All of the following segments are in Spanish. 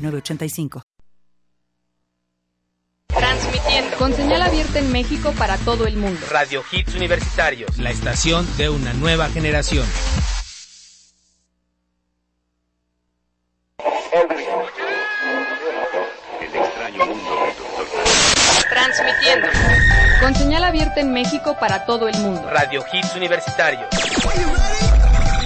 985. Transmitiendo con señal abierta en México para todo el mundo. Radio Hits Universitarios, la estación de una nueva generación. El extraño mundo Transmitiendo con señal abierta en México para todo el mundo. Radio Hits Universitarios.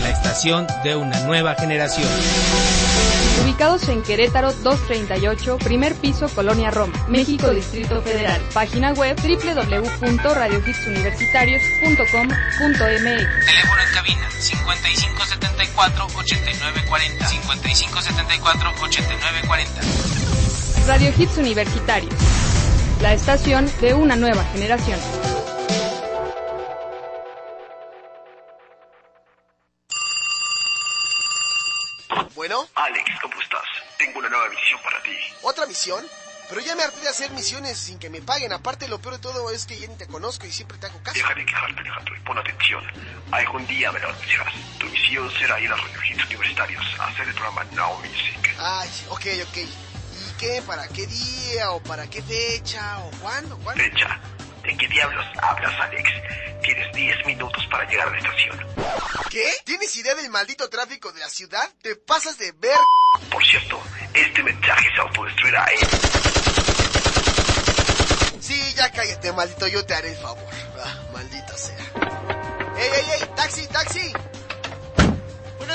La estación de una nueva generación ubicados en Querétaro 238, primer piso, Colonia Roma, México, Distrito Federal. Página web www.radiohitsuniversitarios.com.mx. Teléfono en cabina 5574-8940. 5574-8940. Radio Hits Universitarios, la estación de una nueva generación. Alex, ¿cómo estás? Tengo una nueva misión para ti. ¿Otra misión? Pero ya me harté de hacer misiones sin que me paguen. Aparte, lo peor de todo es que ya ni te conozco y siempre te hago caso. Deja de quejarte, Alejandro, y pon atención. Algún día me lo anunciarás. Tu misión será ir a los universitarios a hacer el programa Now Music. Ay, ok, ok. ¿Y qué? ¿Para qué día? ¿O para qué fecha? ¿O cuándo? ¿Cuándo? Fecha. ¿De qué diablos hablas, Alex? Tienes 10 minutos para llegar a la estación. ¿Qué? ¿Tienes idea del maldito tráfico de la ciudad? ¿Te pasas de ver? Por cierto, este mensaje se autodestruirá, ¿eh? Sí, ya cállate, maldito, yo te haré el favor. Ah, maldita sea. ¡Ey, ey, ey! ¡Taxi, taxi!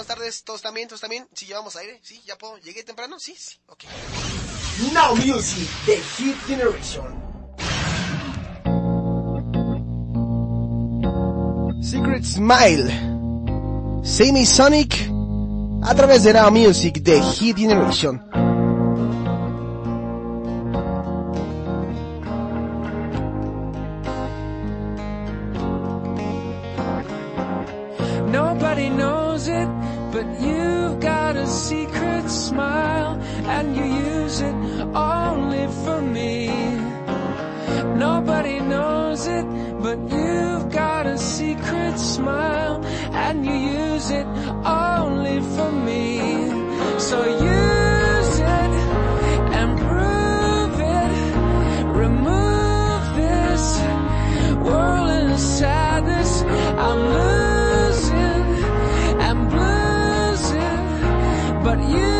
Buenas tardes. ¿Todos también? ¿Todos también? ¿Sí llevamos aire? ¿Sí? ¿Ya puedo? ¿Llegué temprano? Sí, sí. Ok. Now Music, The Hit Generation. Secret Smile. Sammy Sonic a través de Now Music de Hit Generation. Nobody knows it, but you've got a secret smile, and you use it only for me. Nobody knows it, but you've got a secret smile, and you use it only for me. So use it and prove it. Remove this sadness. I'm but you